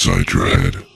inside your head.